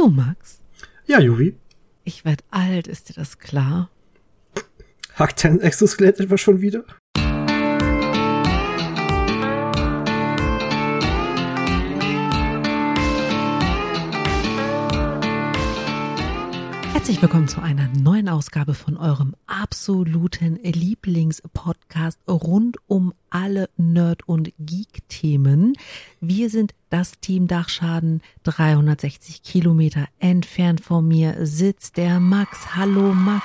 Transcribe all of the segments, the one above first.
So, Max. Ja, Juvi. Ich werd alt, ist dir das klar? Hackt dein Exoskelett etwa schon wieder? Herzlich willkommen zu einer neuen Ausgabe von eurem absoluten Lieblingspodcast rund um alle Nerd- und Geek-Themen. Wir sind das Team Dachschaden. 360 Kilometer entfernt von mir sitzt der Max. Hallo Max.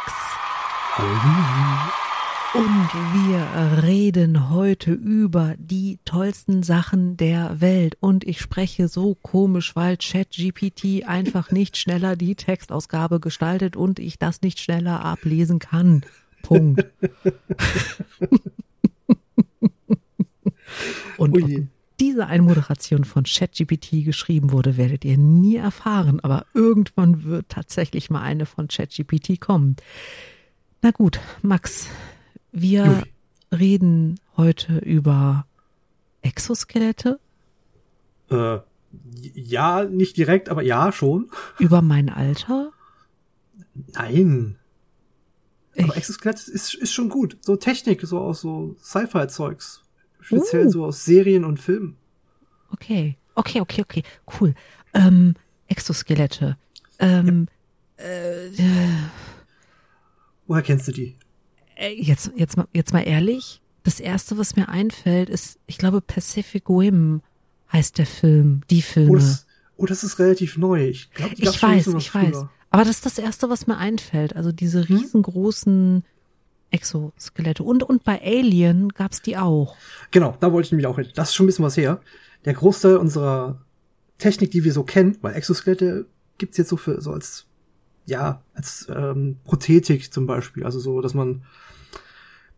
Hallo. Und wir reden heute über die tollsten Sachen der Welt. Und ich spreche so komisch, weil ChatGPT einfach nicht schneller die Textausgabe gestaltet und ich das nicht schneller ablesen kann. Punkt. und ob diese Einmoderation von ChatGPT geschrieben wurde, werdet ihr nie erfahren. Aber irgendwann wird tatsächlich mal eine von ChatGPT kommen. Na gut, Max, wir Juvi. reden heute über Exoskelette, Äh, ja, nicht direkt, aber ja, schon. über mein Alter. Nein. Aber Ich, Exoskelett ist, ist schon gut. So Technik, so aus so Sci-Fi-Zeugs. Speziell Uh. so aus Serien und Filmen. okay, okay, okay, okay, cool. Ähm, Exoskelette. Ähm, äh, Woher kennst du die? Äh, jetzt, jetzt, mal, jetzt mal ehrlich. Das erste, was mir einfällt, ist, ich glaube, Pacific Rim heißt der Film, die Filme. Oh, das, oh, das ist relativ neu. Ich glaube, ich weiß, ich weiß. früher. Aber das ist das erste, was mir einfällt. Also diese Hm? riesengroßen Exoskelette. Und, und bei Alien gab's die auch. Genau, da wollte ich nämlich auch hin. Das ist schon ein bisschen was her. Der Großteil unserer Technik, die wir so kennen, weil Exoskelette gibt's jetzt so für so als ja als ähm, Prothetik zum Beispiel, also so, dass man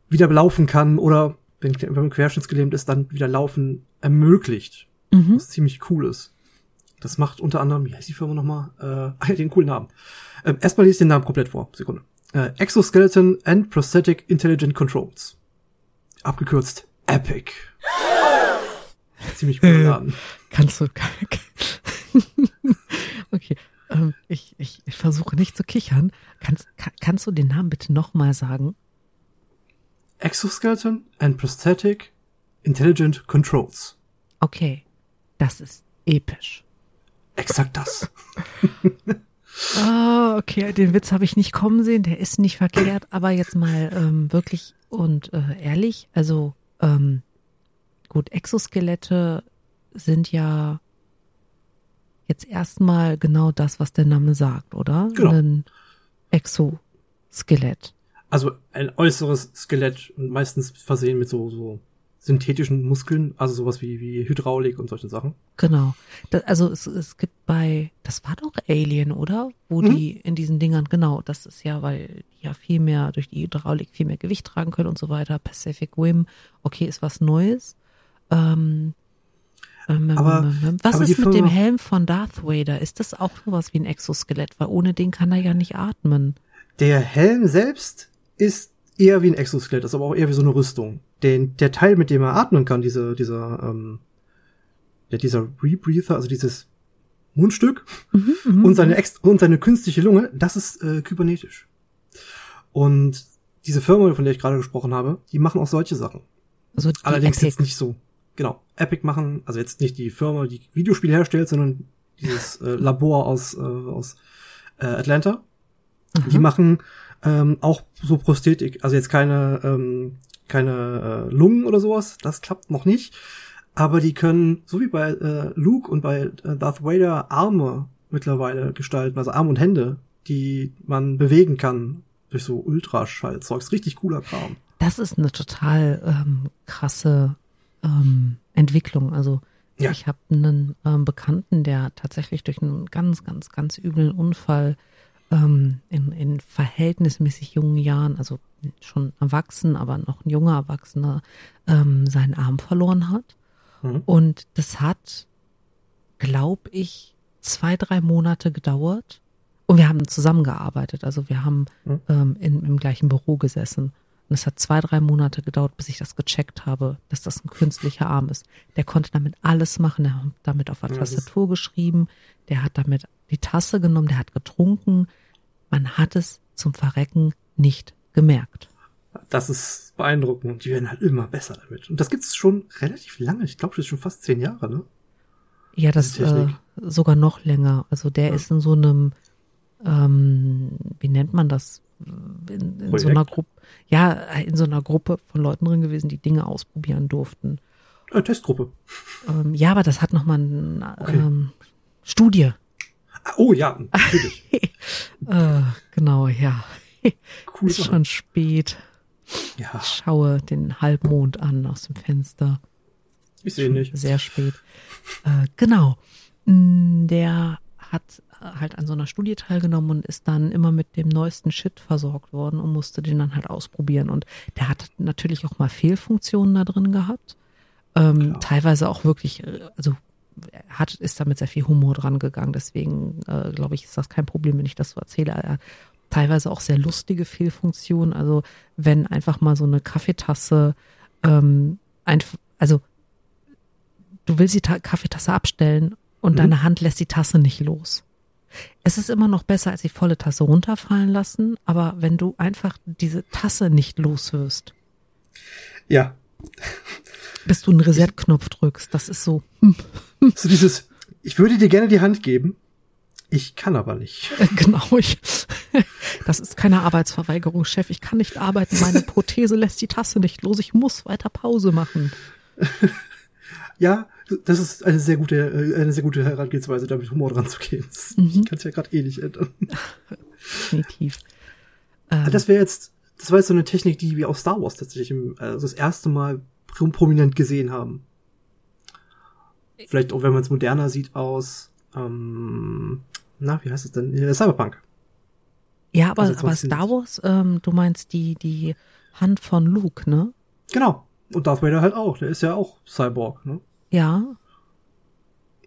wieder laufen kann oder wenn, wenn man querschnittsgelähmt ist, dann wieder laufen ermöglicht, Mhm. was ziemlich cool ist. Das macht unter anderem, wie heißt die Firma nochmal? Äh, ah, den coolen Namen. Ähm, erstmal lese ich den Namen komplett vor. Sekunde. Äh, Exoskeleton and Prosthetic Intelligent Controls. Abgekürzt EPIC. Ziemlich cooler Namen. Kannst du. Ähm, ich, ich, ich versuche nicht zu kichern. Kannst, kann, kannst du den Namen bitte nochmal sagen? Exoskeleton and Prosthetic Intelligent Controls. Okay. Das ist episch. Exakt das. Ah, okay, den Witz habe ich nicht kommen sehen, der ist nicht verkehrt, aber jetzt mal ähm, wirklich und äh, ehrlich, also ähm, gut, Exoskelette sind ja jetzt erstmal genau das, was der Name sagt, oder? Genau. Ein Exoskelett. Also ein äußeres Skelett und meistens versehen mit so, so synthetischen Muskeln, also sowas wie, wie Hydraulik und solche Sachen. Genau. Da, also es, es gibt bei, das war doch Alien, oder? Wo Mhm. die in diesen Dingern, genau, das ist ja, weil die ja viel mehr durch die Hydraulik viel mehr Gewicht tragen können und so weiter. Pacific Rim, okay, ist was Neues. Ähm, Aber- ähm, was aber die ist mit dem Helm von Darth Vader? Ist das auch sowas wie ein Exoskelett? Weil ohne den kann er ja nicht atmen. Der Helm selbst ist eher wie ein Exoskelett, ist aber auch eher wie so eine Rüstung. Den, der Teil, mit dem er atmen kann, diese, dieser, ähm, ja, dieser Rebreather, also dieses Mundstück Mhm, und seine ex und seine künstliche Lunge, das ist äh, kybernetisch. Und diese Firma, von der ich gerade gesprochen habe, die machen auch solche Sachen. Also Allerdings Epic. jetzt nicht so. Genau. Epic machen, also jetzt nicht die Firma, die Videospiele herstellt, sondern dieses äh, Labor aus, äh, aus äh, Atlanta. Die machen ähm, auch so Prosthetik, also jetzt keine, ähm, keine äh, Lungen oder sowas, das klappt noch nicht. Aber die können, so wie bei äh, Luke und bei äh, Darth Vader, Arme mittlerweile gestalten, also Arme und Hände, die man bewegen kann durch so Ultraschallzeugs. Richtig cooler Kram. Das ist eine total ähm, krasse ähm, Entwicklung. Also Ja. ich habe einen ähm, Bekannten, der tatsächlich durch einen ganz, ganz, ganz üblen Unfall ähm, in, in verhältnismäßig jungen Jahren, also schon erwachsen, aber noch ein junger Erwachsener, ähm, seinen Arm verloren hat. Mhm. Und das hat, glaube ich, zwei, drei Monate gedauert. Und wir haben zusammengearbeitet. Also wir haben Mhm. ähm, in, im gleichen Büro gesessen. Und es hat zwei, drei Monate gedauert, bis ich das gecheckt habe, dass das ein künstlicher Arm ist. Der konnte damit alles machen. Er hat damit auf der Ja, Tastatur geschrieben. Der hat damit die Tasse genommen, der hat getrunken. Man hat es zum Verrecken nicht gemerkt. Das ist beeindruckend und die werden halt immer besser damit. Und das gibt's schon relativ lange. Ich glaube, das ist schon fast zehn Jahre, ne? Ja, das äh, sogar noch länger. Also der ja. ist in so einem, ähm, wie nennt man das? In, in so einer Gruppe, ja, in so einer Gruppe von Leuten drin gewesen, die Dinge ausprobieren durften. Eine Testgruppe. Ähm, ja, aber das hat nochmal eine okay. ähm, Studie. Ah, oh ja, natürlich. äh, genau, ja. Cool. Ist schon spät. Ja. Ich schaue den Halbmond an aus dem Fenster. Ich sehe nicht. Sehr spät. Äh, genau. Mm, der hat halt an so einer Studie teilgenommen und ist dann immer mit dem neuesten Shit versorgt worden und musste den dann halt ausprobieren. Und der hat natürlich auch mal Fehlfunktionen da drin gehabt. Ähm, teilweise auch wirklich, äh, also hat, ist da mit sehr viel Humor dran gegangen. Deswegen äh, glaube ich, ist das kein Problem, wenn ich das so erzähle. Er teilweise auch sehr lustige Fehlfunktionen. Also wenn einfach mal so eine Kaffeetasse ähm, einfach, also du willst die Ta Kaffeetasse abstellen und mhm. deine Hand lässt die Tasse nicht los. Es ist immer noch besser, als die volle Tasse runterfallen lassen, aber wenn du einfach diese Tasse nicht los wirst. Ja. Bis du einen Reset-Knopf drückst, das ist so. So dieses, ich würde dir gerne die Hand geben, ich kann aber nicht. Genau, ich, das ist keine Arbeitsverweigerung, Chef. Ich kann nicht arbeiten. Meine Prothese lässt die Tasse nicht los. Ich muss weiter Pause machen. Ja, das ist eine sehr gute, äh, eine sehr gute Herangehensweise, damit Humor dran zu gehen. Mhm. Ich kann es ja gerade eh nicht ändern. Definitiv. Ähm. Das wäre jetzt, das war jetzt so eine Technik, die wir aus Star Wars tatsächlich im, also das erste Mal prominent gesehen haben. Vielleicht auch, wenn man es moderner sieht, aus, ähm, na, wie heißt es denn? Cyberpunk. Ja, aber, also aber Star Wars, ähm, du meinst die, die Hand von Luke, ne? Genau. Und Darth Vader halt auch. Der ist ja auch Cyborg, ne? Ja.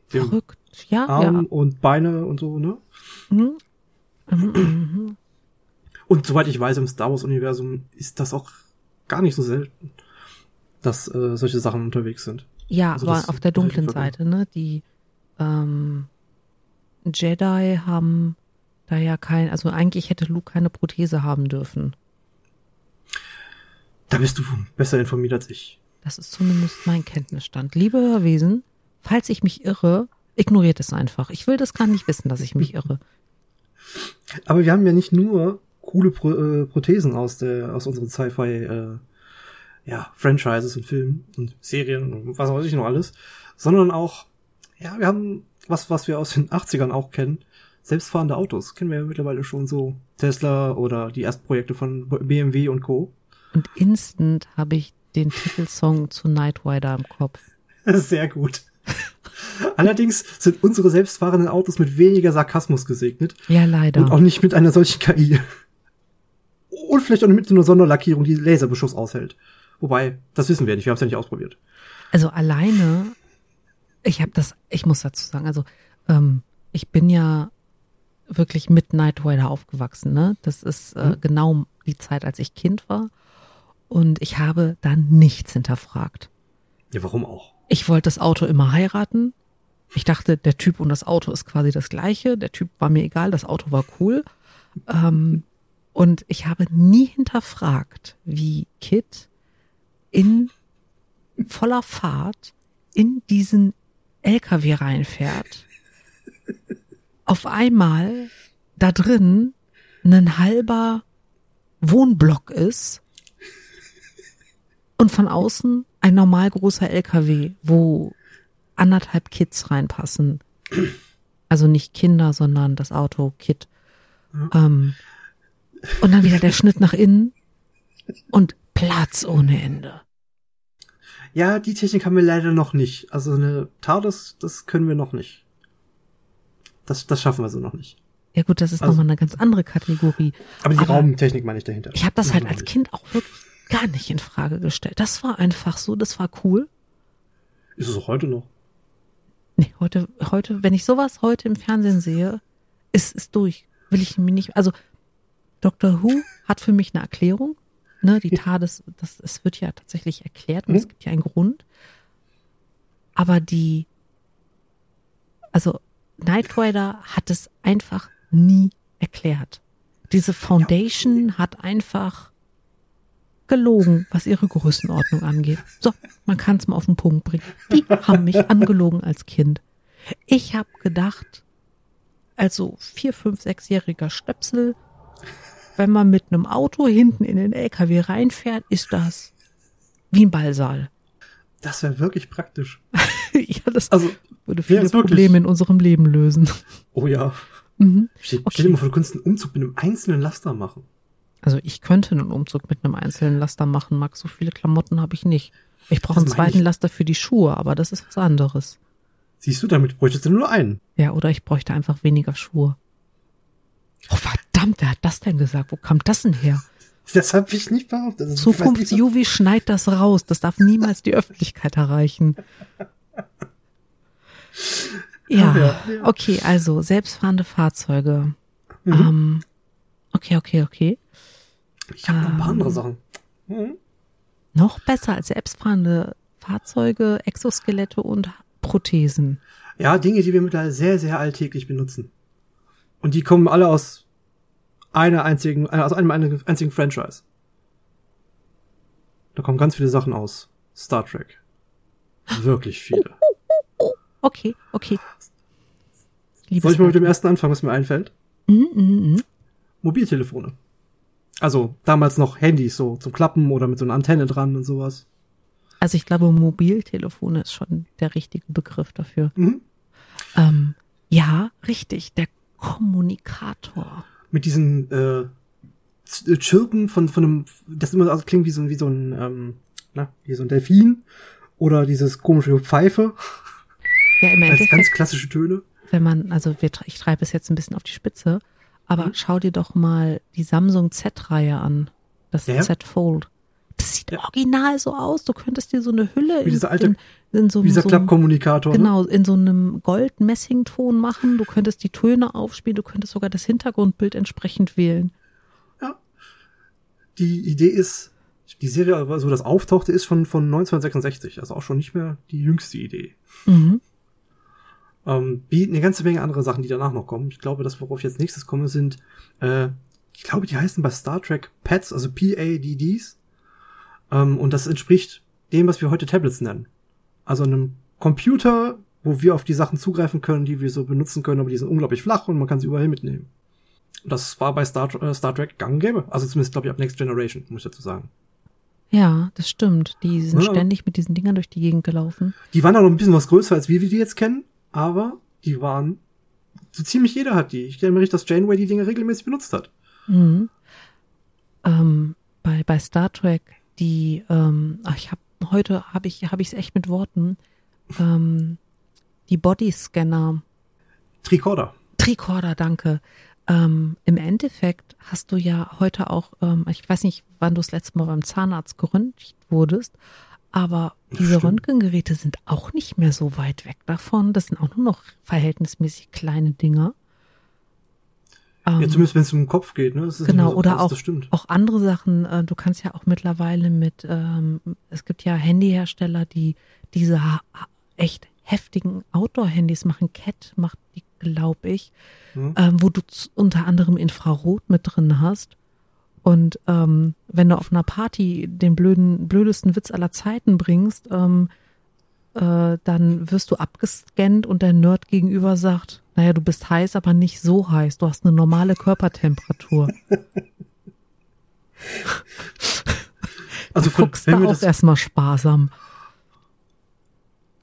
Verrückt. Ja, Arm ja. und Beine und so, ne? Mhm. Und soweit ich weiß, im Star Wars-Universum ist das auch gar nicht so selten, dass äh, solche Sachen unterwegs sind. Ja, also aber auf der dunklen Seite, ne? Die ähm, Jedi haben da ja kein, also eigentlich hätte Luke keine Prothese haben dürfen. Da bist du besser informiert als ich. Das ist zumindest mein Kenntnisstand. Liebe Hörwesen, falls ich mich irre, ignoriert es einfach. Ich will das gar nicht wissen, dass ich mich irre. Aber wir haben ja nicht nur coole Pro äh, Prothesen aus der aus unseren Sci-Fi äh, ja, Franchises und Filmen und Serien und was weiß ich noch alles, sondern auch ja, wir haben was was wir aus den 80ern auch kennen, selbstfahrende Autos. Kennen wir ja mittlerweile schon so Tesla oder die ersten Projekte von BMW und Co. Und instant habe ich den Titelsong zu Night Rider im Kopf. Sehr gut. Allerdings sind unsere selbstfahrenden Autos mit weniger Sarkasmus gesegnet. Ja, leider. Und auch nicht mit einer solchen KI. Und vielleicht auch mit so einer Sonderlackierung, die Laserbeschuss aushält. Wobei, das wissen wir nicht, wir haben es ja nicht ausprobiert. Also alleine, ich habe das, ich muss dazu sagen, also ähm, ich bin ja wirklich mit Night Rider aufgewachsen, ne? Das ist äh, mhm. genau die Zeit, als ich Kind war. Und ich habe dann nichts hinterfragt. Ja, warum auch? Ich wollte das Auto immer heiraten. Ich dachte, der Typ und das Auto ist quasi das gleiche. Der Typ war mir egal, das Auto war cool. Ähm, und ich habe nie hinterfragt, wie Kit in voller Fahrt in diesen LKW reinfährt. Auf einmal da drin ein halber Wohnblock ist und von außen ein normal großer LKW, wo anderthalb Kids reinpassen. Also nicht Kinder, sondern das Auto Kid. Mhm. Ähm, und dann wieder der Schnitt nach innen und Platz ohne Ende. Ja, die Technik haben wir leider noch nicht. Also eine TARDIS, das können wir noch nicht. Das, das schaffen wir so noch nicht. Ja gut, das ist also, nochmal eine ganz andere Kategorie. Aber die aber Raumtechnik meine ich dahinter. Ich habe das, das halt als Kind auch wirklich gar nicht in Frage gestellt. Das war einfach so, das war cool. Ist es auch heute noch? Nee, heute, heute, wenn ich sowas heute im Fernsehen sehe, ist es durch. Will ich mir nicht, also Dr. Who hat für mich eine Erklärung. Ne, die TARDIS, das, es wird ja tatsächlich erklärt und mhm. es gibt ja einen Grund. Aber die, also Knight Rider hat es einfach nie erklärt. Diese Foundation hat einfach gelogen, was ihre Größenordnung angeht. So, man kann es mal auf den Punkt bringen. Die haben mich angelogen als Kind. Ich habe gedacht, also vier, fünf, sechsjähriger Stöpsel, wenn man mit einem Auto hinten in den LKW reinfährt, ist das wie ein Ballsaal. Das wäre wirklich praktisch. ja, das also, würde viele Probleme in unserem Leben lösen. Oh ja. Mhm. Stell, okay. stell dir mal vor, du könntest einen Umzug mit einem einzelnen Laster machen. Also ich könnte einen Umzug mit einem einzelnen Laster machen, Max. So viele Klamotten habe ich nicht. Ich brauche einen zweiten ich. Laster für die Schuhe, aber das ist was anderes. Siehst du, damit bräuchtest du nur einen. Ja, oder ich bräuchte einfach weniger Schuhe. Oh, verdammt, wer hat das denn gesagt? Wo kam das denn her? Das habe ich nicht behauptet. Zukunfts-Juvi schneit das raus. Das darf niemals die Öffentlichkeit erreichen. Ja, ja, ja. okay, also selbstfahrende Fahrzeuge. Mhm. Ähm, okay, okay, okay. Ich habe ähm, noch ein paar andere ähm, Sachen. Mhm. Noch besser als selbstfahrende Fahrzeuge, Exoskelette und Prothesen. Ja, Dinge, die wir mittlerweile sehr, sehr alltäglich benutzen. Und die kommen alle aus einer einzigen, äh, aus einem einzigen Franchise. Da kommen ganz viele Sachen aus Star Trek. Wirklich viele. Okay, okay. Liebes Soll ich mal mit dem ersten anfangen, was mir einfällt? Mm, mm, mm. Mobiltelefone. Also damals noch Handys so zum Klappen oder mit so einer Antenne dran und sowas. Also ich glaube, Mobiltelefone ist schon der richtige Begriff dafür. Mhm. Ähm, ja, richtig, der Kommunikator. Mit diesen äh, äh, Chirpen von, von einem, das immer also klingt wie so, wie so ein, ähm, na, wie so ein Delfin oder dieses komische Pfeife. Ja, im Endeffekt. Als ganz klassische Töne. Wenn man, also wir, ich treibe es jetzt ein bisschen auf die Spitze, aber mhm. schau dir doch mal die Samsung Z-Reihe an. Das ja. Z Fold. Das sieht ja. original so aus. Du könntest dir so eine Hülle wie dieser alte, in, in so, wie dieser so Klappkommunikator. Ne? Genau, in so einem Gold-Messing-Ton machen. Du könntest die Töne aufspielen. Du könntest sogar das Hintergrundbild entsprechend wählen. Ja. Die Idee ist, die Serie, so das auftauchte, ist von, von 1966. Also auch schon nicht mehr die jüngste Idee. Mhm. Ähm, bieten eine ganze Menge andere Sachen, die danach noch kommen. Ich glaube, das, worauf ich jetzt nächstes komme, sind, äh, ich glaube, die heißen bei Star Trek Pads, also P-A-D-Ds. Ähm, und das entspricht dem, was wir heute Tablets nennen. Also einem Computer, wo wir auf die Sachen zugreifen können, die wir so benutzen können, aber die sind unglaublich flach und man kann sie überall mitnehmen. Das war bei Star, äh, Star Trek gang und gäbe. Also zumindest, glaube ich, ab Next Generation, muss ich dazu sagen. Ja, das stimmt. Die sind ja, ständig mit diesen Dingern durch die Gegend gelaufen. Die waren auch noch ein bisschen was größer, als wir, wie die jetzt kennen, aber die waren, so ziemlich jeder hat die. Ich mir richtig, dass Janeway die Dinge regelmäßig benutzt hat. Mhm. Ähm, bei, bei Star Trek die, ähm, ach, ich habe heute habe ich habe ich es echt mit Worten, ähm, die Bodyscanner. Tricorder. Tricorder, danke. Ähm, Im Endeffekt hast du ja heute auch, ähm, ich weiß nicht, wann du das letzte Mal beim Zahnarzt geröntgt wurdest, aber diese. Röntgengeräte sind auch nicht mehr so weit weg davon. Das sind auch nur noch verhältnismäßig kleine Dinger. Ähm, ja, zumindest wenn es um den Kopf geht, ne? genau, so oder auch, auch andere Sachen. Äh, du kannst ja auch mittlerweile mit, ähm, es gibt ja Handyhersteller, die diese echt heftigen Outdoor-Handys machen. Cat macht die, glaube ich, hm. ähm, wo du unter anderem Infrarot mit drin hast. Und ähm, wenn du auf einer Party den blöden, blödesten Witz aller Zeiten bringst, ähm, äh, dann wirst du abgescannt und der Nerd gegenüber sagt, naja, du bist heiß, aber nicht so heiß. Du hast eine normale Körpertemperatur. also von, guckst du auch erstmal sparsam.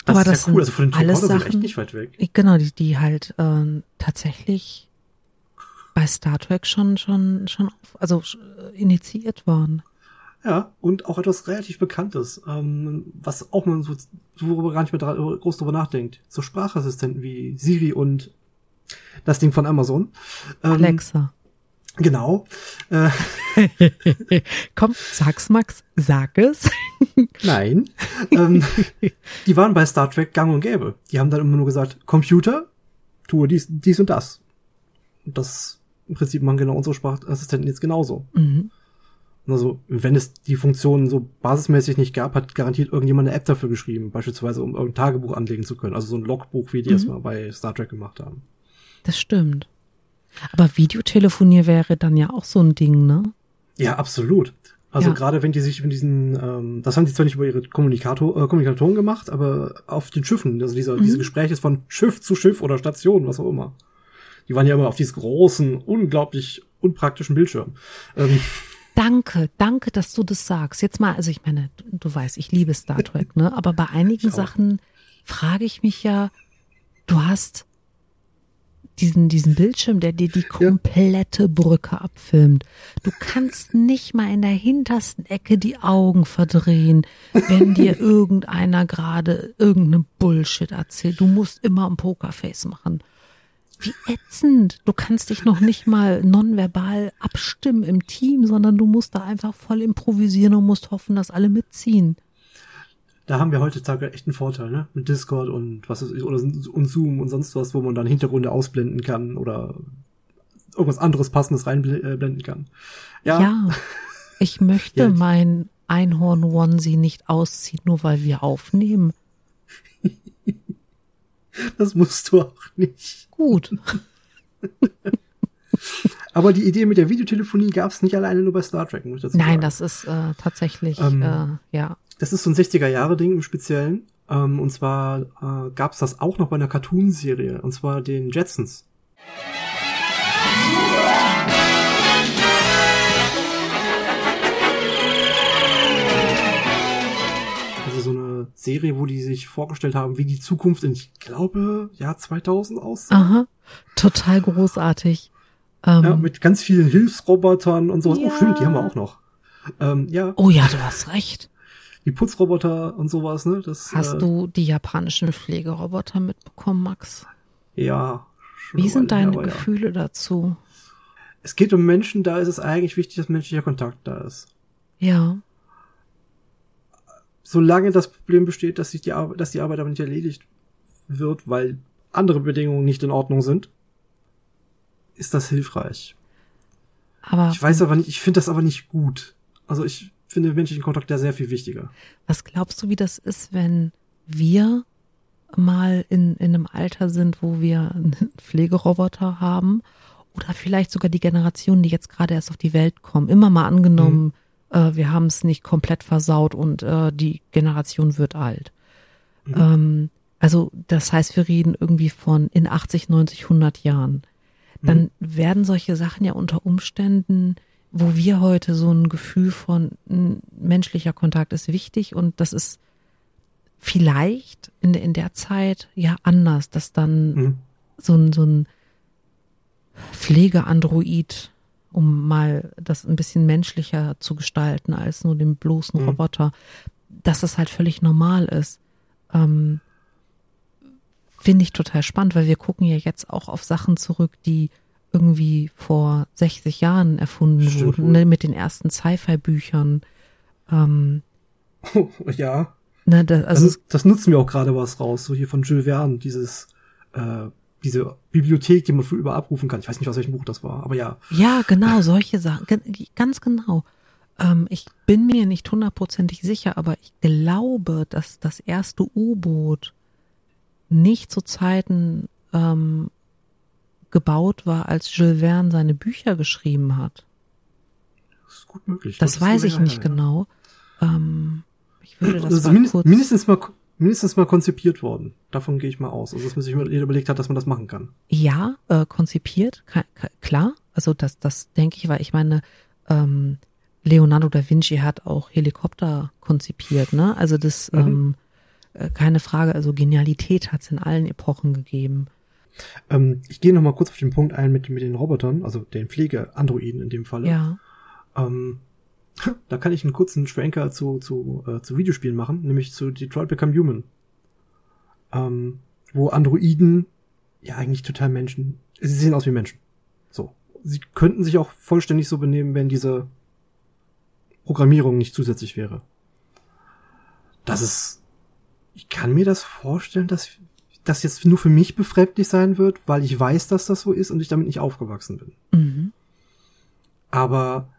Das aber ist das ja cool. Also von den alles Sachen, sind echt nicht weit weg. Genau, die, die halt äh, tatsächlich bei Star Trek schon, schon, schon, also initiiert waren. Ja, und auch etwas relativ Bekanntes, ähm, was auch man so, worüber gar nicht mehr groß drüber nachdenkt. So Sprachassistenten wie Siri und das Ding von Amazon. Ähm, Alexa. Genau. Äh, Komm, sag's Max, sag es. Nein. Ähm, die waren bei Star Trek gang und gäbe. Die haben dann immer nur gesagt, Computer, tue dies, dies und das. Und das im Prinzip machen genau unsere Sprachassistenten jetzt genauso. Mhm. Also, wenn es die Funktionen so basismäßig nicht gab, hat garantiert irgendjemand eine App dafür geschrieben, beispielsweise um irgendein Tagebuch anlegen zu können. Also so ein Logbuch, wie die mhm. es mal bei Star Trek gemacht haben. Das stimmt. Aber Videotelefonier wäre dann ja auch so ein Ding, ne? Ja, absolut. Also ja. gerade wenn die sich mit diesen, ähm, das haben die zwar nicht über ihre Kommunikator, äh, Kommunikatoren gemacht, aber auf den Schiffen, also dieser, mhm. diese Gespräche von Schiff zu Schiff oder Station, was auch immer. Die waren ja immer auf diesen großen, unglaublich unpraktischen Bildschirm. Ähm, Danke, danke, dass du das sagst. Jetzt mal, also ich meine, du, du weißt, ich liebe Star Trek, ne? Aber bei einigen Sachen frage ich mich ja, du hast diesen, diesen Bildschirm, der dir die komplette ja. Brücke abfilmt. Du kannst nicht mal in der hintersten Ecke die Augen verdrehen, wenn dir irgendeiner gerade irgendeine Bullshit erzählt. Du musst immer ein Pokerface machen. Wie ätzend. Du kannst dich noch nicht mal nonverbal abstimmen im Team, sondern du musst da einfach voll improvisieren und musst hoffen, dass alle mitziehen. Da haben wir heutzutage echt einen Vorteil, ne? Mit Discord und was ist, oder und Zoom und sonst was, wo man dann Hintergründe ausblenden kann oder irgendwas anderes passendes reinblenden kann. Ja. ja ich möchte ja. mein Einhorn Onesie nicht ausziehen, nur weil wir aufnehmen. Das musst du auch nicht. Gut. Aber die Idee mit der Videotelefonie gab es nicht alleine nur bei Star Trek, muss ich dazu Nein, sagen. das ist äh, tatsächlich, ähm, äh, ja. Das ist so ein 60er-Jahre-Ding im Speziellen. Ähm, und zwar äh, gab es das auch noch bei einer Cartoon-Serie, und zwar den Jetsons. Serie, wo die sich vorgestellt haben, wie die Zukunft in, ich glaube, Jahr 2000 aussieht. Aha, total großartig. Ähm, ja, mit ganz vielen Hilfsrobotern und sowas. Ja. Oh, stimmt, die haben wir auch noch. Ähm, ja. Oh ja, du hast recht. Die Putzroboter und sowas, ne? Das, hast äh, du die japanischen Pflegeroboter mitbekommen, Max? Ja. Wie sind deine her, Gefühle ja. dazu? Es geht um Menschen, da ist es eigentlich wichtig, dass menschlicher Kontakt da ist. Ja solange das Problem besteht, dass sich die Arbeit, dass die Arbeit aber nicht erledigt wird, weil andere Bedingungen nicht in Ordnung sind, ist das hilfreich. Aber ich weiß aber nicht, ich finde das aber nicht gut. Also ich finde menschlichen Kontakt ja sehr viel wichtiger. Was glaubst du, wie das ist, wenn wir mal in, in einem Alter sind, wo wir einen Pflegeroboter haben oder vielleicht sogar die Generationen, die jetzt gerade erst auf die Welt kommen, immer mal angenommen, mhm äh, wir haben es nicht komplett versaut und äh, die Generation wird alt. Mhm. Ähm, also das heißt, wir reden irgendwie von in 80, 90, 100 Jahren. Dann mhm. werden solche Sachen ja unter Umständen, wo wir heute so ein Gefühl von menschlicher Kontakt ist wichtig und das ist vielleicht in, in der Zeit ja anders, dass dann mhm. so ein, so ein Pflegeandroid um mal das ein bisschen menschlicher zu gestalten als nur den bloßen mhm. Roboter, dass das halt völlig normal ist. Ähm, Finde ich total spannend, weil wir gucken ja jetzt auch auf Sachen zurück, die irgendwie vor 60 Jahren erfunden Stimmt wurden, ne, mit den ersten Sci-Fi-Büchern. Ähm, ja. Ne, das, also, das, das nutzen wir auch gerade was raus, so hier von Jules Verne, dieses äh, diese Bibliothek, die man für über abrufen kann. Ich weiß nicht, aus welchem Buch das war, aber ja. Ja, genau, solche Sachen. Ganz genau. Ähm, ich bin mir nicht hundertprozentig sicher, aber ich glaube, dass das erste U-Boot nicht zu Zeiten ähm, gebaut war, als Jules Verne seine Bücher geschrieben hat. Das ist gut möglich. Das, das weiß ich nicht ja. genau. Ähm, ich würde das also mindest, mindestens mal mindestens mal konzipiert worden. Davon gehe ich mal aus. Also, dass man sich jeder überlegt hat, dass man das machen kann. Ja, äh, konzipiert, klar. Also, das, das denke ich, weil ich meine, ähm, Leonardo da Vinci hat auch Helikopter konzipiert, ne? Also, das, mhm. ähm, äh, keine Frage. Also, Genialität hat es in allen Epochen gegeben. Ähm, ich gehe noch mal kurz auf den Punkt ein mit, mit den Robotern, also den Pflegeandroiden in dem Falle. Ja. Ähm, da kann ich einen kurzen Schwenker zu, zu, äh, zu Videospielen machen, nämlich zu Detroit Become Human. Ähm, wo Androiden ja eigentlich total Menschen, sie sehen aus wie Menschen. So. Sie könnten sich auch vollständig so benehmen, wenn diese Programmierung nicht zusätzlich wäre. Das ist, ich kann mir das vorstellen, dass das jetzt nur für mich befremdlich sein wird, weil ich weiß, dass das so ist und ich damit nicht aufgewachsen bin. Mhm. Aber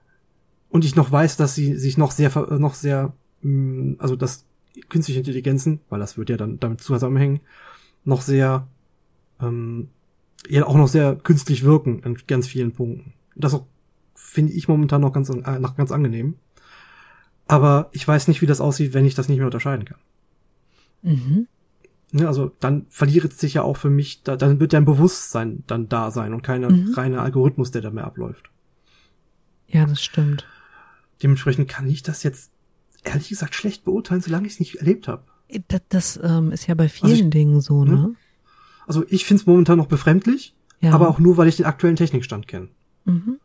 und ich noch weiß, dass sie sich noch sehr, noch sehr, mh, also dass künstliche Intelligenzen, weil das wird ja dann damit zusammenhängen, noch sehr, ähm, ja auch noch sehr künstlich wirken an ganz vielen Punkten. Das finde ich momentan noch ganz, äh, noch ganz angenehm. Aber ich weiß nicht, wie das aussieht, wenn ich das nicht mehr unterscheiden kann. Mhm. Ja, also dann verliert sich ja auch für mich, da, dann wird ja ein Bewusstsein dann da sein und keine mhm. reine Algorithmus, der da mehr abläuft. Ja, das stimmt. Dementsprechend kann ich das jetzt ehrlich gesagt schlecht beurteilen, solange ich es nicht erlebt habe. Das, das ähm, ist ja bei vielen also ich, Dingen so, ne? ne? Also ich finde es momentan noch befremdlich, ja. aber auch nur, weil ich den aktuellen Technikstand kenne. Mhm.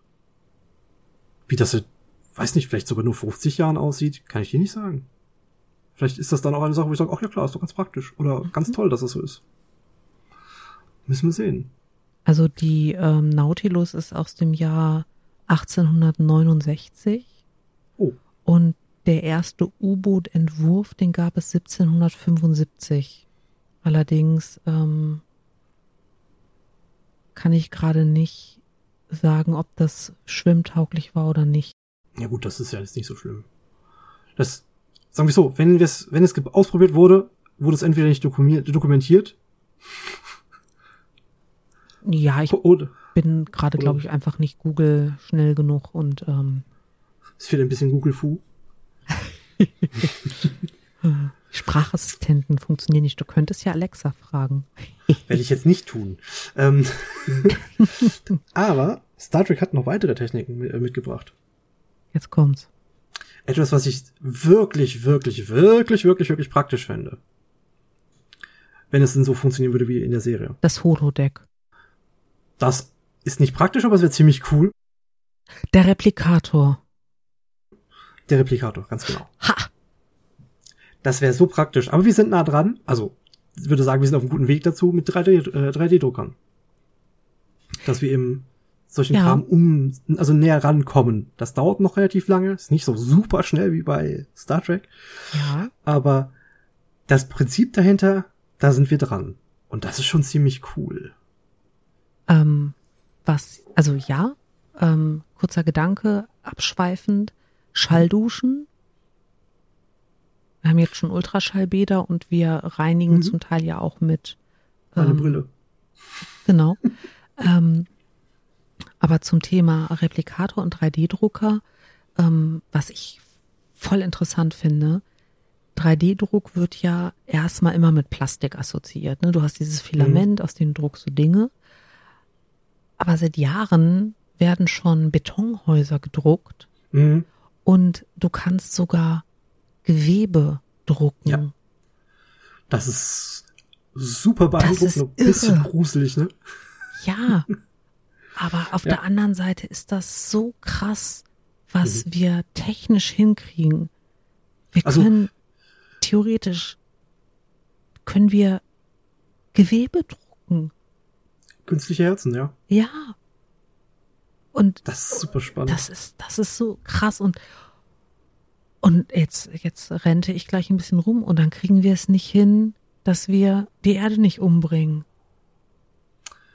Wie das, weiß nicht, vielleicht sogar nur 50 Jahren aussieht, kann ich dir nicht sagen. Vielleicht ist das dann auch eine Sache, wo ich sage, ach ja klar, ist doch ganz praktisch. Oder mhm. ganz toll, dass das so ist. Müssen wir sehen. Also die ähm, Nautilus ist aus dem Jahr 1869. Und der erste U-Boot-Entwurf, den gab es 1775. Allerdings ähm, kann ich gerade nicht sagen, ob das schwimmtauglich war oder nicht. Ja gut, das ist ja jetzt nicht so schlimm. Das, sagen wir so, wenn es, wenn es ausprobiert wurde, wurde es entweder nicht dokumentiert. Ja, ich oder, bin gerade, glaube ich, einfach nicht Google schnell genug und ähm, es fehlt ein bisschen Google-Fu. Sprachassistenten funktionieren nicht. Du könntest ja Alexa fragen. Werde ich jetzt nicht tun. Ähm, aber Star Trek hat noch weitere Techniken äh, mitgebracht. Jetzt kommt's. Etwas, was ich wirklich, wirklich, wirklich, wirklich, wirklich praktisch fände. Wenn es denn so funktionieren würde wie in der Serie. Das Holodeck. Das ist nicht praktisch, aber es wäre ziemlich cool. Der Replikator. Der Replikator, ganz genau. Ha! Das wäre so praktisch. Aber wir sind nah dran. Also, ich würde sagen, wir sind auf einem guten Weg dazu mit 3D-Druckern. Äh, 3D Dass wir eben solchen ja. Kram um, also näher rankommen. Das dauert noch relativ lange. Ist nicht so super schnell wie bei Star Trek. Ja. Aber das Prinzip dahinter, da sind wir dran. Und das ist schon ziemlich cool. Ähm, was, also ja, ähm, kurzer Gedanke, abschweifend. Schallduschen. Wir haben jetzt schon Ultraschallbäder und wir reinigen mhm. zum Teil ja auch mit ähm, eine Brille. Genau. ähm, aber zum Thema Replikator und 3D-Drucker, ähm, was ich voll interessant finde, 3D-Druck wird ja erstmal immer mit Plastik assoziiert. Ne? Du hast dieses Filament, mhm. aus dem druckst du Dinge. Aber seit Jahren werden schon Betonhäuser gedruckt. Mhm. Und du kannst sogar Gewebe drucken. Ja. Das ist super beeindruckend ein bisschen gruselig, ne? Ja. Aber auf ja. der anderen Seite ist das so krass, was mhm. wir technisch hinkriegen. Wir also, können theoretisch können wir Gewebe drucken. Künstliche Herzen, ja. Ja. Und das ist super spannend. Das ist, das ist so krass und und jetzt, jetzt rente ich gleich ein bisschen rum und dann kriegen wir es nicht hin, dass wir die Erde nicht umbringen.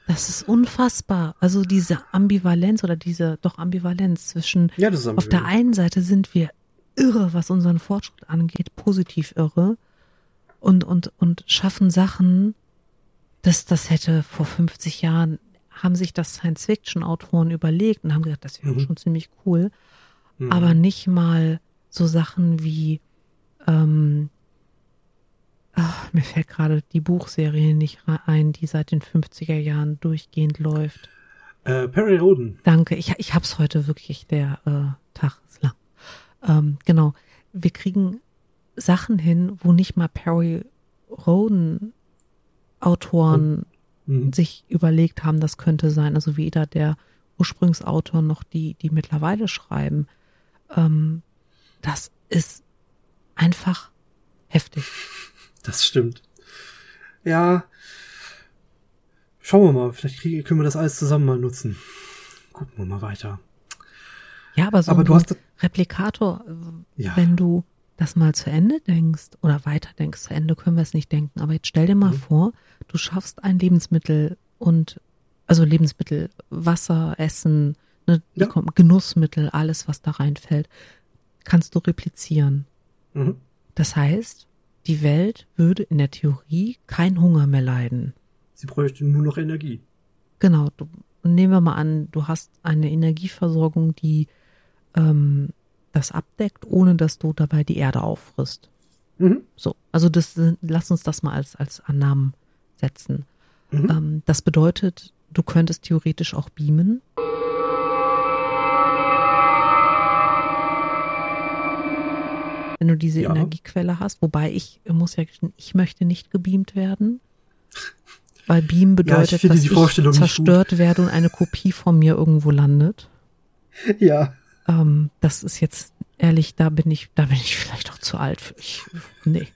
Das ist unfassbar. Also diese Ambivalenz oder diese doch Ambivalenz zwischen ja, das ist ambivalent. auf der einen Seite sind wir irre, was unseren Fortschritt angeht, positiv irre und und und schaffen Sachen, dass das hätte vor 50 Jahren haben sich das Science-Fiction-Autoren überlegt und haben gesagt, das wäre mhm. schon ziemlich cool. Mhm. Aber nicht mal so Sachen wie, ähm, ach, mir fällt gerade die Buchserie nicht ein, die seit den 50er Jahren durchgehend läuft. Äh, Perry Roden. Danke, ich, ich hab's heute wirklich, der äh, Tag ist lang. Ähm, genau, wir kriegen Sachen hin, wo nicht mal Perry Roden Autoren oh mhm. sich überlegt haben, das könnte sein. Also weder der Ursprungsautor noch die, die mittlerweile schreiben. Ähm, das ist einfach heftig. Das stimmt. Ja. Schauen wir mal, vielleicht kriegen, können wir das alles zusammen mal nutzen. Gucken wir mal weiter. Ja, aber so aber ein Replikator, äh, ja. wenn du das mal zu Ende denkst oder weiter denkst, zu Ende können wir es nicht denken, aber jetzt stell dir mal mhm. vor, du schaffst ein Lebensmittel und also Lebensmittel, Wasser, Essen, Ne, Ja. Genussmittel, alles, was da reinfällt, kannst du replizieren. Mhm. Das heißt, die Welt würde in der Theorie kein Hunger mehr leiden. Sie bräuchte nur noch Energie. Genau. Du, nehmen wir mal an, du hast eine Energieversorgung, die ähm, das abdeckt, ohne dass du dabei die Erde auffrisst. Mhm. So, also das, lass uns das mal als, als Annahmen setzen. Mhm. Ähm, das bedeutet, du könntest theoretisch auch beamen. Wenn du diese Ja. Energiequelle hast, wobei ich muss ja ich möchte nicht gebeamt werden. Weil Beam bedeutet, finde dass ich zerstört werde und eine Kopie von mir irgendwo landet. Ja. Ähm, das ist jetzt ehrlich, da bin ich, da bin ich vielleicht auch zu alt für. Ich, nee.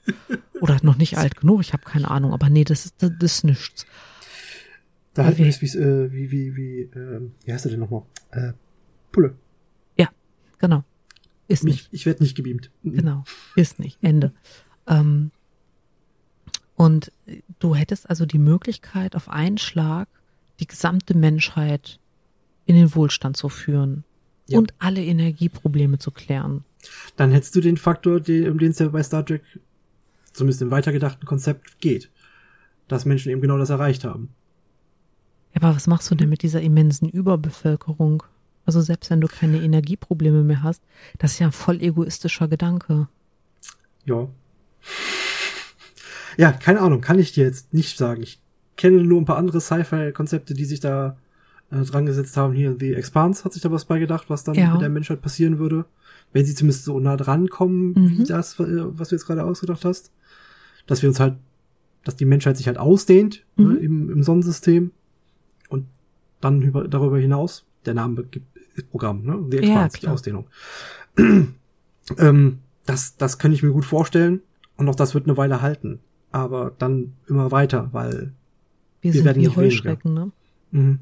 Oder noch nicht alt genug, ich habe keine Ahnung, aber nee, das ist, das ist nichts. Da halten Wie- wir es wie's, äh, wie, wie, wie, ähm, wie heißt er denn nochmal? Äh, Pulle. Genau. Ist nicht. Ich, werde nicht gebeamt. Genau. Ist nicht. Ende. Ähm, und du hättest also die Möglichkeit, auf einen Schlag die gesamte Menschheit in den Wohlstand zu führen Ja. und alle Energieprobleme zu klären. Dann hättest du den Faktor, den, um den es ja bei Star Trek, zumindest im weitergedachten Konzept, geht. Dass Menschen eben genau das erreicht haben. Ja, aber was machst du denn mit dieser immensen Überbevölkerung? Also selbst wenn du keine Energieprobleme mehr hast, das ist ja ein voll egoistischer Gedanke. Ja. Ja, keine Ahnung, kann ich dir jetzt nicht sagen. Ich kenne nur ein paar andere Sci-Fi-Konzepte, die sich da äh, dran gesetzt haben. Hier, The Expanse hat sich da was bei gedacht, was dann Ja. mit der Menschheit passieren würde. Wenn sie zumindest so nah dran kommen, Mhm. wie das, äh, was du jetzt gerade ausgedacht hast. Dass wir uns halt, dass die Menschheit sich halt ausdehnt Mhm. ne, im, im Sonnensystem. Und dann über, darüber hinaus, der Name gibt Programm, ne? The Ja, Expanse, die klar. Ausdehnung. ähm, das, das kann ich mir gut vorstellen. Und auch das wird eine Weile halten. Aber dann immer weiter, weil Wir, Wir werden nicht weniger. Ne?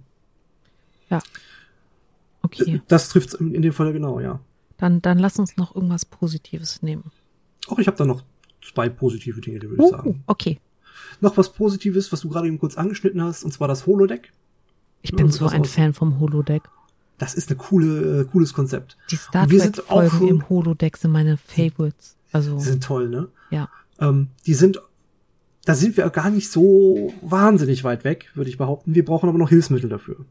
Mh, Okay, das trifft in, in dem Fall genau, ja. dann, dann lass uns noch irgendwas Positives nehmen. Auch ich habe da noch zwei positive Dinge, die würde ich Uh, sagen. okay. Noch was Positives, was du gerade eben kurz angeschnitten hast, und zwar das Holodeck. Ich bin Ja, so ein aus- Fan vom Holodeck. Das ist eine coole, äh, cooles Konzept. Die Star Trek-Folgen im Holodeck sind meine Favorites. Also, Die sind toll, ne? ja. Ähm, die sind, da sind wir gar nicht so wahnsinnig weit weg, würde ich behaupten. Wir brauchen aber noch Hilfsmittel dafür.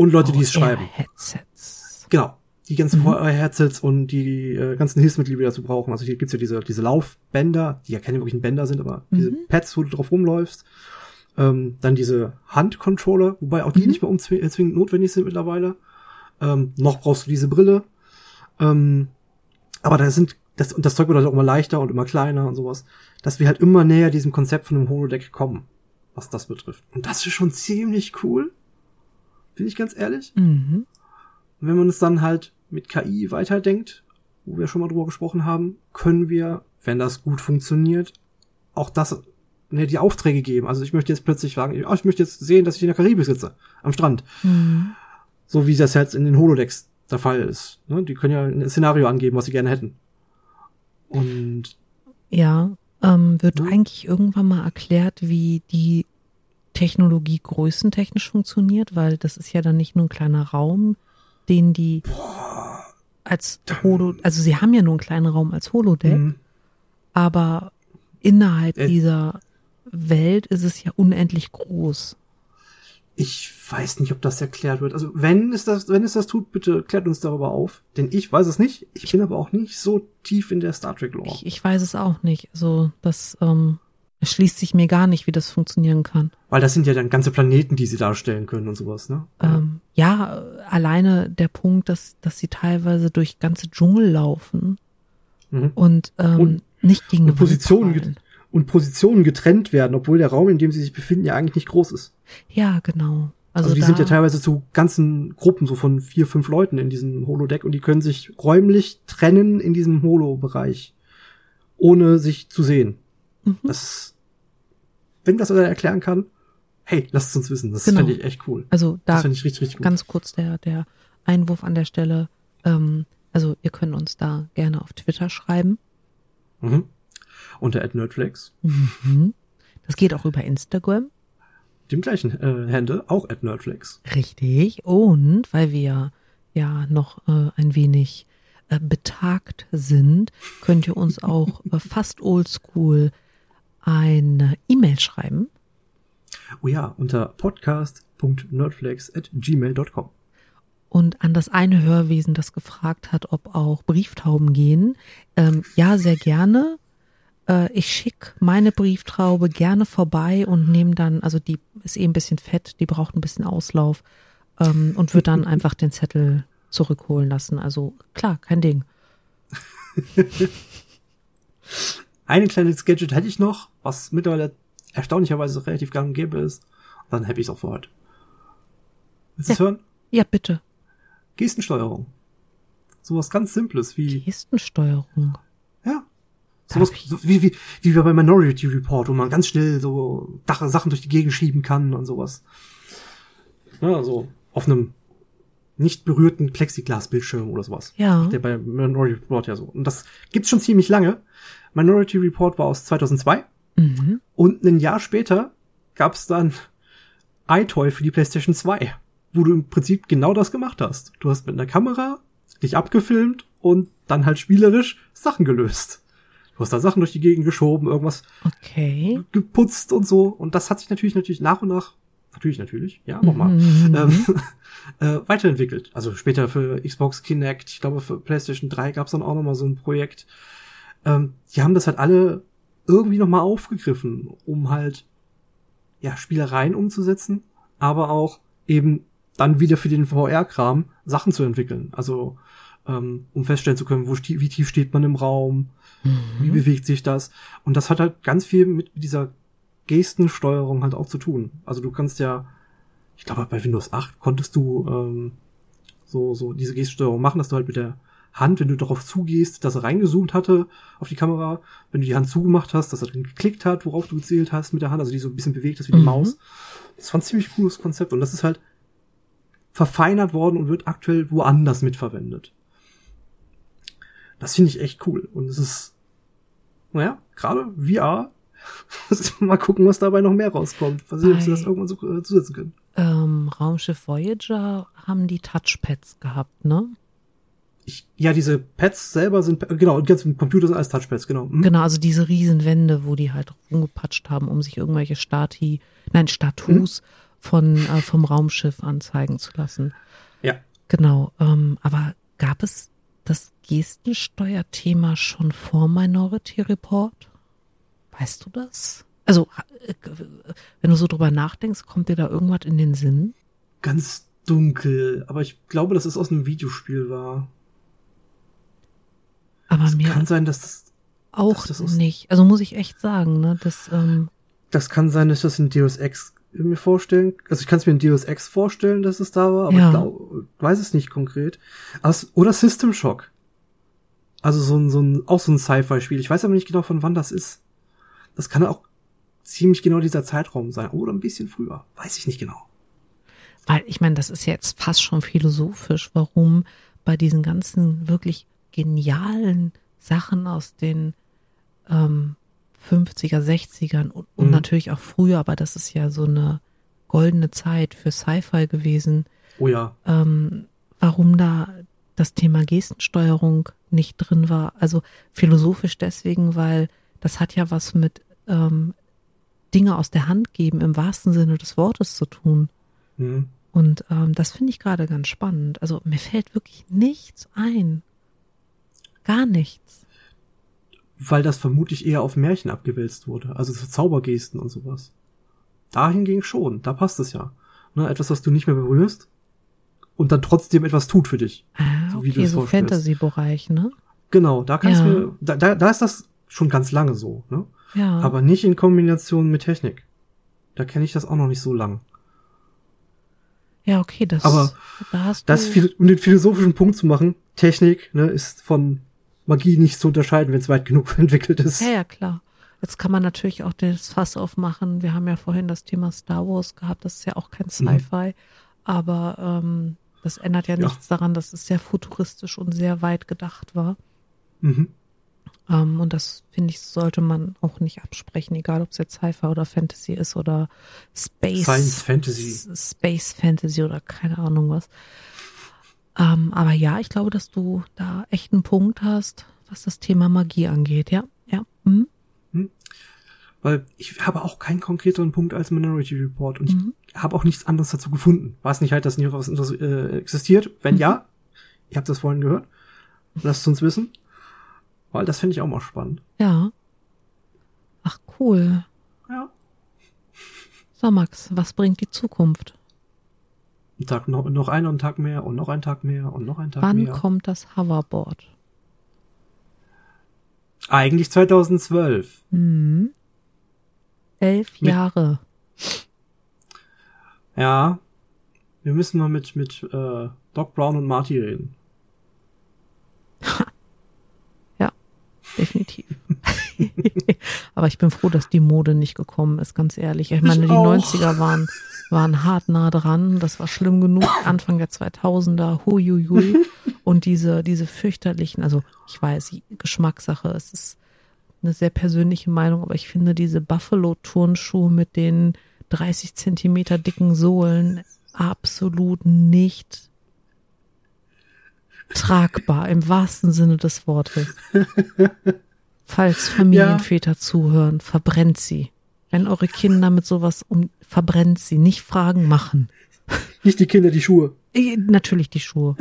Und Leute, die es schreiben. Headsets. Genau. Die ganzen Mhm. VR-Headsets und die äh, ganzen Hilfsmittel, die wir dazu brauchen. Also hier gibt's ja diese, diese Laufbänder, die ja keine wirklichen Bänder sind, aber diese Mhm. Pads, wo du drauf rumläufst. Ähm, dann diese Handcontroller, wobei auch die Mhm. nicht mehr äh, zwingend notwendig sind mittlerweile. Ähm, noch brauchst du diese Brille. Ähm, aber da sind, das, und das Zeug wird halt auch immer leichter und immer kleiner und sowas, dass wir halt immer näher diesem Konzept von einem Holodeck kommen, was das betrifft. Und das ist schon ziemlich cool. Bin ich ganz ehrlich. Mhm. Und wenn man es dann halt mit KI weiterdenkt, wo wir schon mal drüber gesprochen haben, können wir, wenn das gut funktioniert, auch das, ne, die Aufträge geben. Also ich möchte jetzt plötzlich sagen, ah, ich möchte jetzt sehen, dass ich in der Karibik sitze, am Strand. Mhm. So wie das jetzt in den Holodecks der Fall ist. Ne? Die können ja ein Szenario angeben, was sie gerne hätten. Und Ja, ähm, wird Ja. eigentlich irgendwann mal erklärt, wie die Technologie größentechnisch funktioniert, weil das ist ja dann nicht nur ein kleiner Raum, den die als Holo, also sie haben ja nur einen kleinen Raum als Holodeck, mh, aber innerhalb Äh. dieser Welt ist es ja unendlich groß. ich weiß nicht, ob das erklärt wird. Also wenn es das, wenn es das tut, bitte klärt uns darüber auf. Denn ich weiß es nicht. Ich bin aber auch nicht so tief in der Star Trek Lore. Ich, ich weiß es auch nicht. Also das ähm, erschließt sich mir gar nicht, wie das funktionieren kann. Weil das sind ja dann ganze Planeten, die sie darstellen können und sowas, ne? Ähm, ja, alleine der Punkt, dass, dass sie teilweise durch ganze Dschungel laufen Mhm. und, ähm, Und- nicht gegen und Positionen. Und Positionen getrennt werden, obwohl der Raum, in dem sie sich befinden, ja eigentlich nicht groß ist. Ja, genau. Also, Also, die sind ja teilweise zu ganzen Gruppen, so von vier, fünf Leuten in diesem Holodeck und die können sich räumlich trennen in diesem Holo-Bereich, ohne sich zu sehen. Mhm. Das, wenn das einer erklären kann, hey, lasst es uns wissen. Das Genau. fände ich echt cool. also Das da fände ich richtig, richtig gut. ganz kurz der, der Einwurf an der Stelle. Ähm, also ihr könnt uns da gerne auf Twitter schreiben. Mhm. Unter at Nerdflex. Mhm. Das geht auch über Instagram. dem gleichen äh, Handle, auch at Nerdflix. Richtig. Und weil wir ja noch äh, ein wenig äh, betagt sind, könnt ihr uns auch äh, fast oldschool eine E-Mail schreiben. Oh ja, unter podcast.nerdflex at gmail.com. Und an das eine Hörwesen, das gefragt hat, ob auch Brieftauben gehen. Ähm, ja, sehr gerne. Äh, ich schicke meine Brieftraube gerne vorbei und nehme dann, also die ist eh ein bisschen fett, die braucht ein bisschen Auslauf ähm, und wird dann einfach den Zettel zurückholen lassen. Also klar, kein Ding. Ein kleines Gadget hätte ich noch, was mittlerweile erstaunlicherweise relativ gang und gäbe ist. Und dann habe ich es auch für heute. Willst du es Ja. hören? Ja, bitte. Gestensteuerung. Sowas ganz Simples wie, Gestensteuerung. ja. Sowas wie, wie, wie bei Minority Report, wo man ganz schnell so Sachen durch die Gegend schieben kann und sowas. Ja, so auf einem nicht berührten Plexiglasbildschirm oder sowas. Ja. Der bei Minority Report ja so. Und das gibt's schon ziemlich lange. Minority Report war aus 2002. Mhm. Und ein Jahr später gab's dann iToy für die PlayStation 2, wo du im Prinzip genau das gemacht hast. Du hast mit einer Kamera dich abgefilmt und dann halt spielerisch Sachen gelöst. Du hast da Sachen durch die Gegend geschoben, irgendwas Okay. geputzt und so. Und das hat sich natürlich, natürlich nach und nach, natürlich, natürlich, ja, nochmal, Mhm. ähm, äh, weiterentwickelt. Also später für Xbox Kinect, ich glaube für PlayStation 3 gab's dann auch nochmal so ein Projekt. Ähm, die haben das halt alle irgendwie nochmal aufgegriffen, um halt, ja, Spielereien umzusetzen, aber auch eben dann wieder für den VR-Kram Sachen zu entwickeln. Also, ähm, um feststellen zu können, wo, wie tief steht man im Raum, wie bewegt sich das? Und das hat halt ganz viel mit dieser Gestensteuerung halt auch zu tun. Also du kannst ja, ich glaube bei Windows 8 konntest du ähm, so so diese Gestensteuerung machen, dass du halt mit der Hand, wenn du darauf zugehst, dass er reingezoomt hatte auf die Kamera, wenn du die Hand zugemacht hast, dass er dann geklickt hat, worauf du gezählt hast mit der Hand, also die so ein bisschen bewegt hast wie die Mhm. Maus. Das war ein ziemlich cooles Konzept und das ist halt verfeinert worden und wird aktuell woanders mitverwendet. Das finde ich echt cool. Und es ist, naja, gerade VR. mal gucken, was dabei noch mehr rauskommt. Sehen, ob sie das irgendwann so äh, zusetzen können. Ähm, Raumschiff Voyager haben die Touchpads gehabt, ne? Ich, ja, diese Pads selber sind, genau, die ganzen Computer sind als Touchpads, genau. Hm? Genau, also diese Riesenwände, wo die halt rumgepatscht haben, um sich irgendwelche Stati, nein, Status von äh, vom Raumschiff anzeigen zu lassen. Ja. Genau, ähm, aber gab es das Gestensteuerthema schon vor Minority Report? Weißt du das? Also, äh, wenn du so drüber nachdenkst, kommt dir da irgendwas in den Sinn? Ganz dunkel, aber ich glaube, dass es aus einem Videospiel war. Aber Es mir kann sein, dass das, auch das aus- nicht. Also muss ich echt sagen, ne, das, ähm, das kann sein, dass ich das in Deus Ex mir vorstellen, also ich kann es mir in Deus Ex vorstellen, dass es da war, aber Ja. ich glaube, weiß es nicht konkret. Es, oder System Shock. Also so ein, so ein, auch so ein Sci-Fi-Spiel. Ich weiß aber nicht genau, von wann das ist. Das kann auch ziemlich genau dieser Zeitraum sein. Oder ein bisschen früher. Weiß ich nicht genau. Weil ich meine, das ist jetzt fast schon philosophisch, warum bei diesen ganzen wirklich genialen Sachen aus den ähm, 50er, 60ern und, und Mhm. natürlich auch früher, aber das ist ja so eine goldene Zeit für Sci-Fi gewesen, Oh ja. ähm, warum da das Thema Gestensteuerung nicht drin war. Also philosophisch deswegen, weil das hat ja was mit ähm, Dinge aus der Hand geben im wahrsten Sinne des Wortes zu tun. Hm. Und ähm, das finde ich gerade ganz spannend. Also mir fällt wirklich nichts ein. Gar nichts. Weil das vermutlich eher auf Märchen abgewälzt wurde. Also so Zaubergesten und sowas. Dahingegen schon. Da passt es ja. Ne, etwas, was du nicht mehr berührst und dann trotzdem etwas tut für dich. Ah, So wie du okay, es so. Fantasy-Bereich, ne? Genau, da kannst Ja. du, da, da, da ist das schon ganz lange so, ne? Ja. Aber nicht in Kombination mit Technik. Da kenne ich das auch noch nicht so lang. ja, okay, das. Aber da hast Das, um den philosophischen Punkt zu machen, Technik ne, ist von Magie nicht zu unterscheiden, wenn es weit genug entwickelt ist. Ja, ja, klar. Jetzt kann man natürlich auch das Fass aufmachen. Wir haben ja vorhin das Thema Star Wars gehabt. Das ist ja auch kein Sci-Fi. Aber ähm, das ändert ja Ja. nichts daran, dass es sehr futuristisch und sehr weit gedacht war. Mhm. Ähm, und das, finde ich, sollte man auch nicht absprechen, egal ob es jetzt Sci-Fi oder Fantasy ist oder Space. Science Fantasy. Space Fantasy oder keine Ahnung was. Ähm, aber ja, ich glaube, dass du da echt einen Punkt hast, was das Thema Magie angeht. Ja, ja. Mhm. Weil ich habe auch keinen konkreteren Punkt als Minority Report und mhm. ich habe auch nichts anderes dazu gefunden. Weiß nicht halt, dass nicht was äh, existiert. Wenn mhm. ja, ihr habt das vorhin gehört, lasst uns wissen. Weil das finde ich auch mal spannend. Ja. Ach, cool. Ja. So, Max, was bringt die Zukunft? Ein Tag, noch, noch einen Tag mehr und noch einen Tag mehr und noch einen Tag Wann mehr. Wann kommt das Hoverboard? Eigentlich 2012. Mhm. Elf mit, Jahre. Ja. Wir müssen mal mit, mit äh, Doc Brown und Marty reden. Definitiv. Aber ich bin froh, dass die Mode nicht gekommen ist, ganz ehrlich. Ich meine, die auch. 90er waren, waren hart nah dran. Das war schlimm genug. Anfang der 2000er, huiuiui. Und diese, diese fürchterlichen, also ich weiß, Geschmackssache, es ist eine sehr persönliche Meinung, aber ich finde diese Buffalo-Turnschuhe mit den 30 Zentimeter dicken Sohlen absolut nicht tragbar im wahrsten Sinne des Wortes. Falls Familienväter ja. zuhören, verbrennt sie. Wenn eure Kinder mit sowas um, verbrennt sie, nicht Fragen machen. Nicht die Kinder, die Schuhe. Äh, natürlich die Schuhe.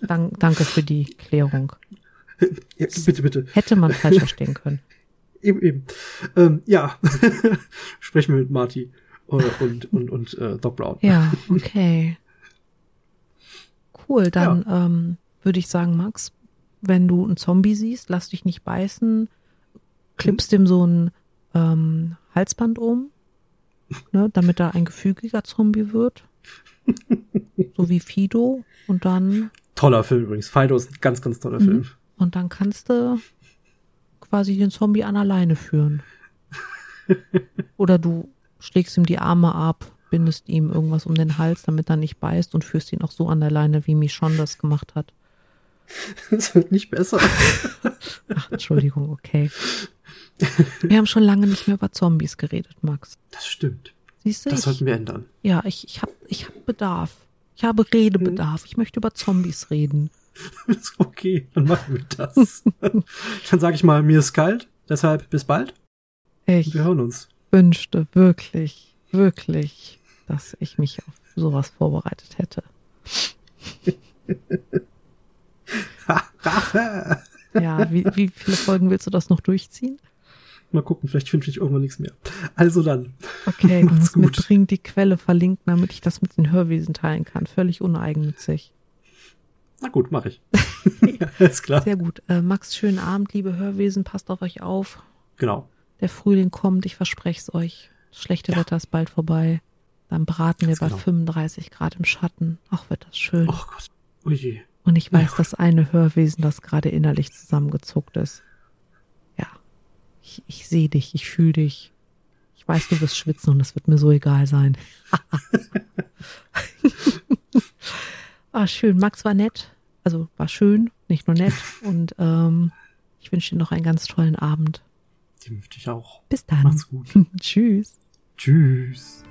Dank, danke für die Klärung. Ja, bitte, bitte. Hätte man falsch verstehen können. Eben, eben. Ähm, ja, sprechen wir mit Marty äh, und, und, und äh, Doc Brown. Ja, okay cool. Dann ja. ähm, würde ich sagen, Max, wenn du einen Zombie siehst, lass dich nicht beißen, klippst mhm. dem so ein ähm, Halsband um, ne, damit er ein gefügiger Zombie wird. so wie Fido. Und dann. Toller Film übrigens. Fido ist ein ganz, ganz toller mhm. Film. Und dann kannst du quasi den Zombie an alleine führen. Oder du schlägst ihm die Arme ab bindest ihm irgendwas um den Hals, damit er nicht beißt und führst ihn auch so an der Leine, wie Michonne das gemacht hat. Das wird nicht besser. Ach, Entschuldigung, okay. Wir haben schon lange nicht mehr über Zombies geredet, Max. Das stimmt. Siehst du? Das ich, sollten wir ändern. Ja, ich, ich habe ich hab Bedarf. Ich habe Redebedarf. Ich möchte über Zombies reden. okay, dann machen wir das. dann sage ich mal, mir ist kalt, deshalb bis bald. Ich wir hören uns. wünschte wirklich, wirklich dass ich mich auf sowas vorbereitet hätte. Rache! ja, wie, wie viele Folgen willst du das noch durchziehen? Mal gucken, vielleicht finde ich irgendwann nichts mehr. Also dann. Okay, du musst mir dringend die Quelle verlinken, damit ich das mit den Hörwesen teilen kann. Völlig uneigennützig. Na gut, mache ich. Alles klar. Sehr gut. Äh, Max, schönen Abend, liebe Hörwesen. Passt auf euch auf. Genau. Der Frühling kommt, ich verspreche es euch. Das schlechte ja. Wetter ist bald vorbei. Dann braten Ganz wir bei genau. 35 Grad im Schatten. Ach, wird das schön. Ach Gott. Ui. Und ich weiß, dass eine Hörwesen, das gerade innerlich zusammengezuckt ist. Ja. Ich, ich sehe dich, ich fühle dich. Ich weiß, du wirst schwitzen und es wird mir so egal sein. ah, schön. Max war nett. Also war schön, nicht nur nett. Und ähm, ich wünsche dir noch einen ganz tollen Abend. Den wünsche ich auch. Bis dann. Macht's gut. Tschüss. Tschüss.